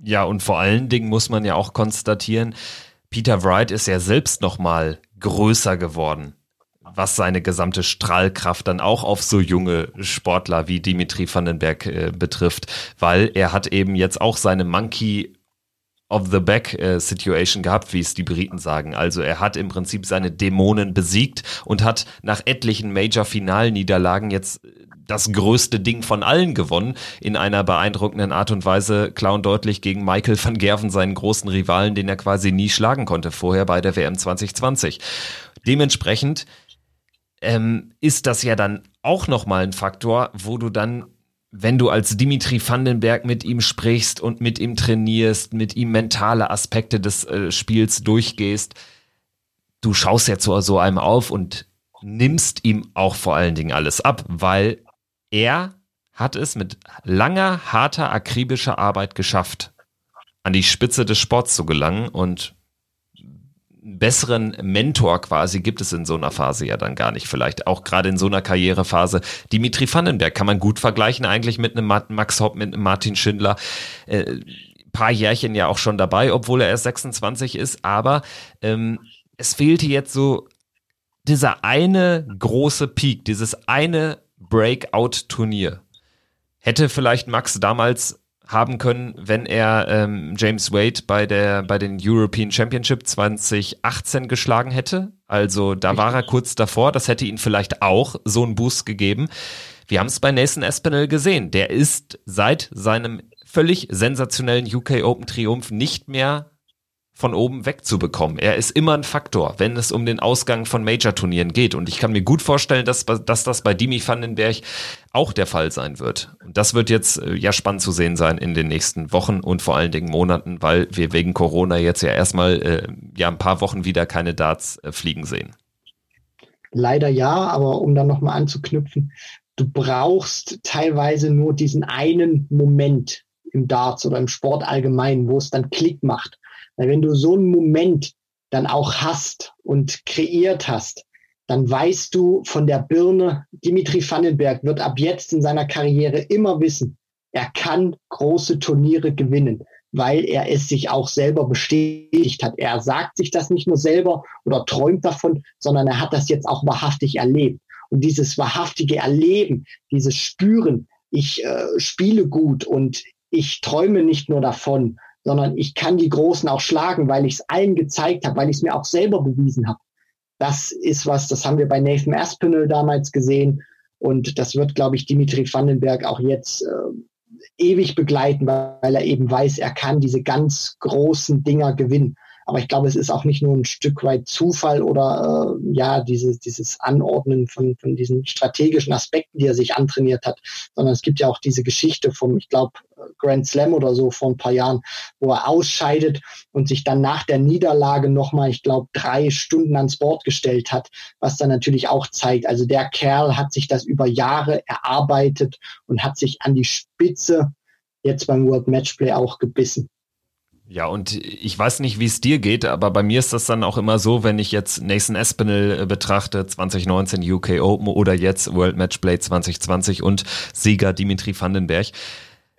Ja, und vor allen Dingen muss man ja auch konstatieren, Peter Wright ist ja selbst noch mal größer geworden, was seine gesamte Strahlkraft dann auch auf so junge Sportler wie Dimitri Vandenberg äh, betrifft, weil er hat eben jetzt auch seine Monkey of the Back äh, Situation gehabt, wie es die Briten sagen. Also er hat im Prinzip seine Dämonen besiegt und hat nach etlichen Major-Finalniederlagen jetzt das größte Ding von allen gewonnen, in einer beeindruckenden Art und Weise klauen deutlich gegen Michael van Gerven, seinen großen Rivalen, den er quasi nie schlagen konnte, vorher bei der WM 2020. Dementsprechend ähm, ist das ja dann auch nochmal ein Faktor, wo du dann wenn du als Dimitri Vandenberg mit ihm sprichst und mit ihm trainierst, mit ihm mentale Aspekte des äh, Spiels durchgehst, du schaust ja zu so einem auf und nimmst ihm auch vor allen Dingen alles ab, weil er hat es mit langer, harter, akribischer Arbeit geschafft, an die Spitze des Sports zu gelangen und besseren Mentor quasi gibt es in so einer Phase ja dann gar nicht. Vielleicht auch gerade in so einer Karrierephase. Dimitri Vandenberg kann man gut vergleichen eigentlich mit einem Max Hopp, mit einem Martin Schindler. Äh, paar Jährchen ja auch schon dabei, obwohl er erst 26 ist. Aber ähm, es fehlte jetzt so dieser eine große Peak, dieses eine Breakout-Turnier. Hätte vielleicht Max damals haben können, wenn er ähm, James Wade bei der bei den European Championship 2018 geschlagen hätte. Also da war er kurz davor. Das hätte ihn vielleicht auch so einen Boost gegeben. Wir haben es bei Nathan Espinel gesehen. Der ist seit seinem völlig sensationellen UK Open Triumph nicht mehr von oben wegzubekommen. Er ist immer ein Faktor, wenn es um den Ausgang von Major-Turnieren geht. Und ich kann mir gut vorstellen, dass, dass das bei Dimi Vandenberg auch der Fall sein wird. Und das wird jetzt äh, ja spannend zu sehen sein in den nächsten Wochen und vor allen Dingen Monaten, weil wir wegen Corona jetzt ja erstmal äh, ja ein paar Wochen wieder keine Darts äh, fliegen sehen. Leider ja, aber um dann nochmal anzuknüpfen, du brauchst teilweise nur diesen einen Moment im Darts oder im Sport allgemein, wo es dann Klick macht. Weil wenn du so einen Moment dann auch hast und kreiert hast, dann weißt du von der Birne, Dimitri Vandenberg wird ab jetzt in seiner Karriere immer wissen, er kann große Turniere gewinnen, weil er es sich auch selber bestätigt hat. Er sagt sich das nicht nur selber oder träumt davon, sondern er hat das jetzt auch wahrhaftig erlebt. Und dieses wahrhaftige Erleben, dieses Spüren, ich äh, spiele gut und ich träume nicht nur davon, sondern ich kann die Großen auch schlagen, weil ich es allen gezeigt habe, weil ich es mir auch selber bewiesen habe. Das ist was, das haben wir bei Nathan Aspinall damals gesehen. Und das wird, glaube ich, Dimitri Vandenberg auch jetzt äh, ewig begleiten, weil er eben weiß, er kann diese ganz großen Dinger gewinnen. Aber ich glaube, es ist auch nicht nur ein Stück weit Zufall oder äh, ja, dieses, dieses Anordnen von, von diesen strategischen Aspekten, die er sich antrainiert hat, sondern es gibt ja auch diese Geschichte vom, ich glaube, Grand Slam oder so vor ein paar Jahren, wo er ausscheidet und sich dann nach der Niederlage nochmal, ich glaube, drei Stunden ans Board gestellt hat, was dann natürlich auch zeigt, also der Kerl hat sich das über Jahre erarbeitet und hat sich an die Spitze jetzt beim World Matchplay auch gebissen. Ja, und ich weiß nicht, wie es dir geht, aber bei mir ist das dann auch immer so, wenn ich jetzt Nathan Espinel äh, betrachte, 2019 UK Open oder jetzt World Matchplay 2020 und Sieger Dimitri Vandenberg,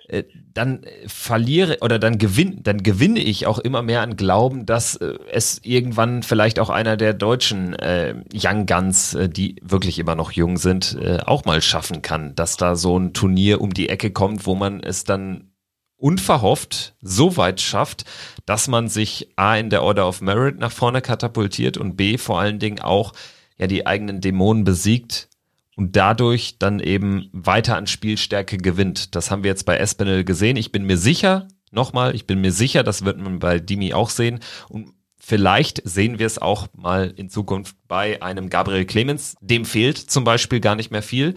äh, dann verliere oder dann gewinne, dann gewinne ich auch immer mehr an Glauben, dass äh, es irgendwann vielleicht auch einer der deutschen äh, Young Guns, die wirklich immer noch jung sind, auch mal schaffen kann, dass da so ein Turnier um die Ecke kommt, wo man es dann unverhofft so weit schafft, dass man sich A in der Order of Merit nach vorne katapultiert und B vor allen Dingen auch ja die eigenen Dämonen besiegt und dadurch dann eben weiter an Spielstärke gewinnt. Das haben wir jetzt bei Espinel gesehen. Ich bin mir sicher, nochmal, ich bin mir sicher, das wird man bei Dimi auch sehen und Vielleicht sehen wir es auch mal in Zukunft bei einem Gabriel Clemens. Dem fehlt zum Beispiel gar nicht mehr viel.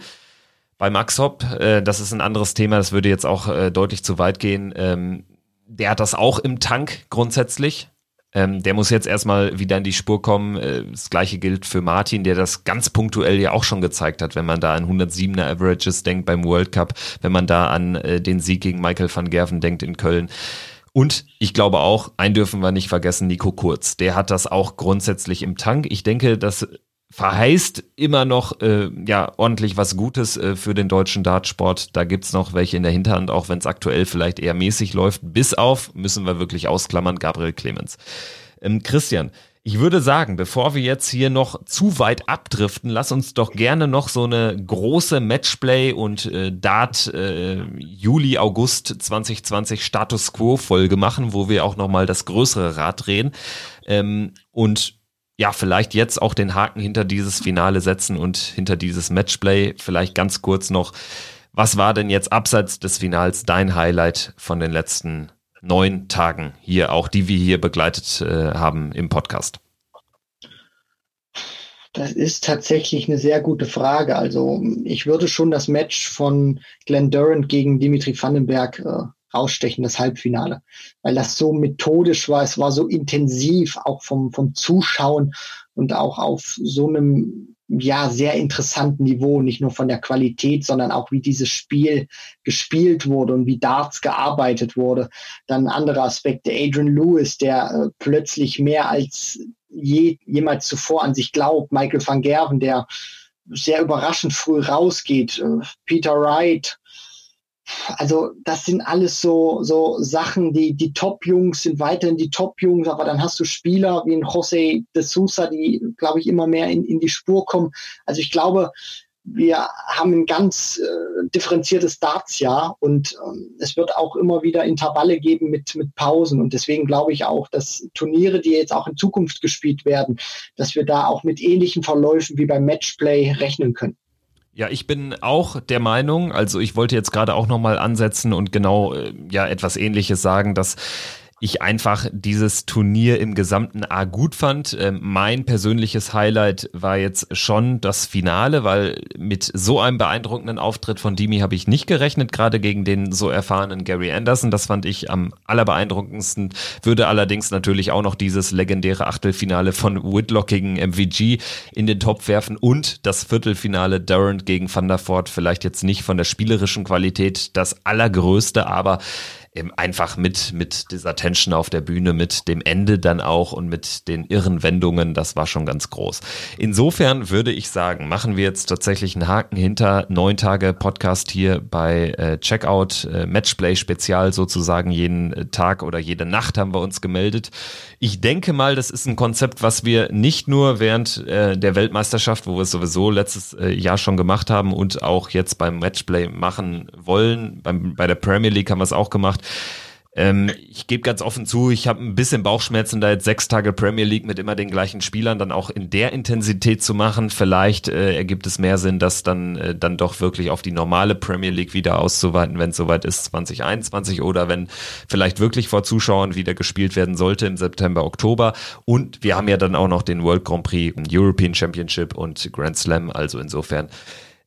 Bei Max Hopp, äh, das ist ein anderes Thema, das würde jetzt auch äh, deutlich zu weit gehen. Ähm, der hat das auch im Tank grundsätzlich. Ähm, der muss jetzt erstmal wieder in die Spur kommen. Äh, das gleiche gilt für Martin, der das ganz punktuell ja auch schon gezeigt hat, wenn man da an 107er Averages denkt beim World Cup, wenn man da an äh, den Sieg gegen Michael van Gerven denkt in Köln. Und ich glaube auch, einen dürfen wir nicht vergessen, Nico Kurz. Der hat das auch grundsätzlich im Tank. Ich denke, dass verheißt immer noch äh, ja ordentlich was Gutes äh, für den deutschen Dartsport. Da gibt's noch welche in der Hinterhand, auch wenn es aktuell vielleicht eher mäßig läuft. Bis auf, müssen wir wirklich ausklammern, Gabriel Clemens. Ähm, Christian, ich würde sagen, bevor wir jetzt hier noch zu weit abdriften, lass uns doch gerne noch so eine große Matchplay und äh, Dart äh, Juli August 2020 Status Quo Folge machen, wo wir auch noch mal das größere Rad drehen. Ähm, und ja, vielleicht jetzt auch den Haken hinter dieses Finale setzen und hinter dieses Matchplay. Vielleicht ganz kurz noch, was war denn jetzt abseits des Finals dein Highlight von den letzten neun Tagen hier, auch die wir hier begleitet äh, haben im Podcast? Das ist tatsächlich eine sehr gute Frage. Also ich würde schon das Match von Glenn Durant gegen Dimitri Vandenberg äh, rausstechen, das Halbfinale, weil das so methodisch war, es war so intensiv, auch vom, vom Zuschauen und auch auf so einem ja sehr interessanten Niveau, nicht nur von der Qualität, sondern auch wie dieses Spiel gespielt wurde und wie Darts gearbeitet wurde. Dann andere Aspekte, Adrian Lewis, der äh, plötzlich mehr als je, jemals zuvor an sich glaubt, Michael van Gerven, der sehr überraschend früh rausgeht, äh, Peter Wright, also das sind alles so, so Sachen, die, die Top-Jungs sind weiterhin die Top-Jungs, aber dann hast du Spieler wie ein José de Sousa, die, glaube ich, immer mehr in, in die Spur kommen. Also ich glaube, wir haben ein ganz äh, differenziertes Darts-Jahr und ähm, es wird auch immer wieder Intervalle geben mit, mit Pausen. Und deswegen glaube ich auch, dass Turniere, die jetzt auch in Zukunft gespielt werden, dass wir da auch mit ähnlichen Verläufen wie beim Matchplay rechnen können. Ja, ich bin auch der Meinung, also ich wollte jetzt gerade auch nochmal ansetzen und genau äh, ja etwas ähnliches sagen, dass ich einfach dieses Turnier im gesamten A gut fand. Ähm, mein persönliches Highlight war jetzt schon das Finale, weil mit so einem beeindruckenden Auftritt von Dimi habe ich nicht gerechnet, gerade gegen den so erfahrenen Gary Anderson. Das fand ich am allerbeeindruckendsten. Würde allerdings natürlich auch noch dieses legendäre Achtelfinale von Whitlock gegen MVG in den Topf werfen und das Viertelfinale Durant gegen Voort. Vielleicht jetzt nicht von der spielerischen Qualität das allergrößte, aber einfach mit, mit dieser Tension auf der Bühne, mit dem Ende dann auch und mit den irren Wendungen, das war schon ganz groß. Insofern würde ich sagen, machen wir jetzt tatsächlich einen Haken hinter neun Tage Podcast hier bei äh, Checkout, äh, Matchplay Spezial sozusagen jeden äh, Tag oder jede Nacht haben wir uns gemeldet. Ich denke mal, das ist ein Konzept, was wir nicht nur während äh, der Weltmeisterschaft, wo wir es sowieso letztes äh, Jahr schon gemacht haben und auch jetzt beim Matchplay machen wollen. Beim, bei der Premier League haben wir es auch gemacht ähm, ich gebe ganz offen zu, ich habe ein bisschen Bauchschmerzen, da jetzt sechs Tage Premier League mit immer den gleichen Spielern dann auch in der Intensität zu machen. Vielleicht äh, ergibt es mehr Sinn, das dann, äh, dann doch wirklich auf die normale Premier League wieder auszuweiten, wenn es soweit ist, 2021 oder wenn vielleicht wirklich vor Zuschauern wieder gespielt werden sollte im September, Oktober. Und wir haben ja dann auch noch den World Grand Prix, European Championship und Grand Slam. Also insofern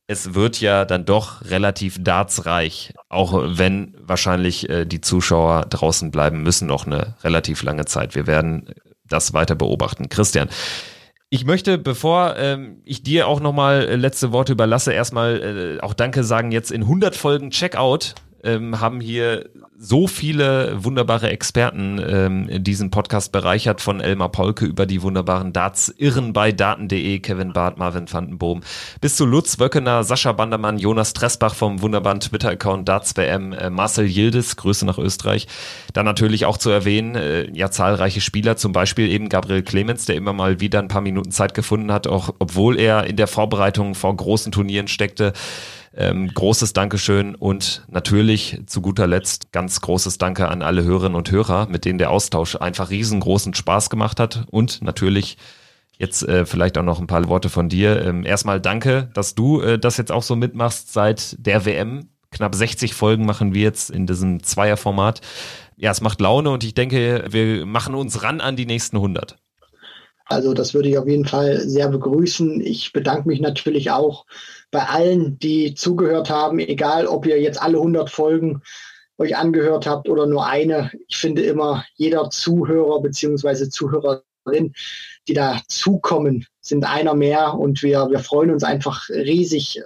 es wird ja dann doch relativ dartsreich, auch wenn wahrscheinlich äh, die Zuschauer draußen bleiben müssen noch eine relativ lange Zeit. Wir werden das weiter beobachten. Christian, ich möchte, bevor ähm, ich dir auch nochmal äh, letzte Worte überlasse, erstmal äh, auch Danke sagen. Jetzt in 100 Folgen Checkout ähm, haben hier so viele wunderbare Experten ähm, diesen Podcast bereichert, von Elmar Polke über die wunderbaren Darts Irren bei Daten.de, Kevin Barth, Marvin Vandenboom, bis zu Lutz Wöckener, Sascha Bandermann, Jonas Tressbach vom wunderbaren Twitter-Account DartsWM, äh, Marcel Yildiz, Grüße nach Österreich. Dann natürlich auch zu erwähnen, äh, ja zahlreiche Spieler, zum Beispiel eben Gabriel Clemens, der immer mal wieder ein paar Minuten Zeit gefunden hat, auch obwohl er in der Vorbereitung vor großen Turnieren steckte. Ähm, großes Dankeschön und natürlich zu guter Letzt ganz großes Danke an alle Hörerinnen und Hörer, mit denen der Austausch einfach riesengroßen Spaß gemacht hat und natürlich Jetzt äh, vielleicht auch noch ein paar Worte von dir. Ähm, erstmal danke, dass du äh, das jetzt auch so mitmachst seit der WM. Knapp 60 Folgen machen wir jetzt in diesem Zweierformat. Ja, es macht Laune und ich denke, wir machen uns ran an die nächsten 100. Also das würde ich auf jeden Fall sehr begrüßen. Ich bedanke mich natürlich auch bei allen, die zugehört haben, egal ob ihr jetzt alle 100 Folgen euch angehört habt oder nur eine. Ich finde immer, jeder Zuhörer beziehungsweise Zuhörerin, die da zukommen, sind einer mehr und wir, wir freuen uns einfach riesig.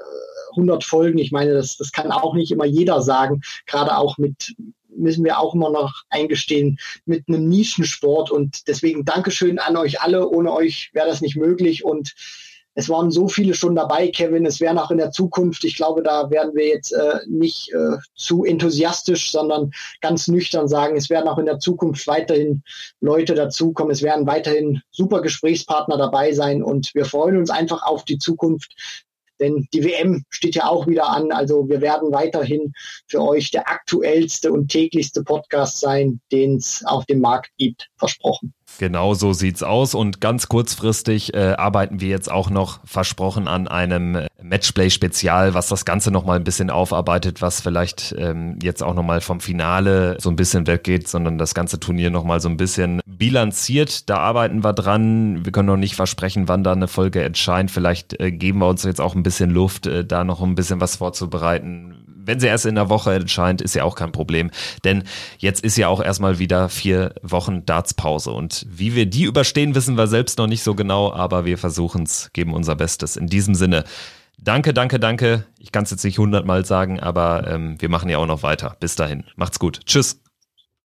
100 äh, Folgen, ich meine, das, das kann auch nicht immer jeder sagen, gerade auch mit, müssen wir auch immer noch eingestehen, mit einem Nischensport. Und deswegen Dankeschön an euch alle. Ohne euch wäre das nicht möglich. Und es waren so viele schon dabei, Kevin. Es wären auch in der Zukunft. Ich glaube, da werden wir jetzt äh, nicht äh, zu enthusiastisch, sondern ganz nüchtern sagen, es werden auch in der Zukunft weiterhin Leute dazukommen. Es werden weiterhin super Gesprächspartner dabei sein und wir freuen uns einfach auf die Zukunft. Denn die WM steht ja auch wieder an. Also wir werden weiterhin für euch der aktuellste und täglichste Podcast sein, den es auf dem Markt gibt. Versprochen. Genau so sieht's aus und ganz kurzfristig äh, arbeiten wir jetzt auch noch versprochen an einem äh, Matchplay-Spezial, was das Ganze nochmal ein bisschen aufarbeitet, was vielleicht ähm, jetzt auch nochmal vom Finale so ein bisschen weggeht, sondern das ganze Turnier nochmal so ein bisschen bilanziert. Da arbeiten wir dran. Wir können noch nicht versprechen, wann da eine Folge erscheint. Vielleicht äh, geben wir uns jetzt auch ein bisschen Luft, äh, da noch ein bisschen was vorzubereiten wenn sie erst in der Woche entscheidet, ist ja auch kein Problem. Denn jetzt ist ja auch erstmal wieder vier Wochen Dartspause. Und wie wir die überstehen, wissen wir selbst noch nicht so genau, aber wir versuchen es, geben unser Bestes. In diesem Sinne, danke, danke, danke. Ich kann es jetzt nicht hundertmal sagen, aber ähm, wir machen ja auch noch weiter. Bis dahin. Macht's gut. Tschüss.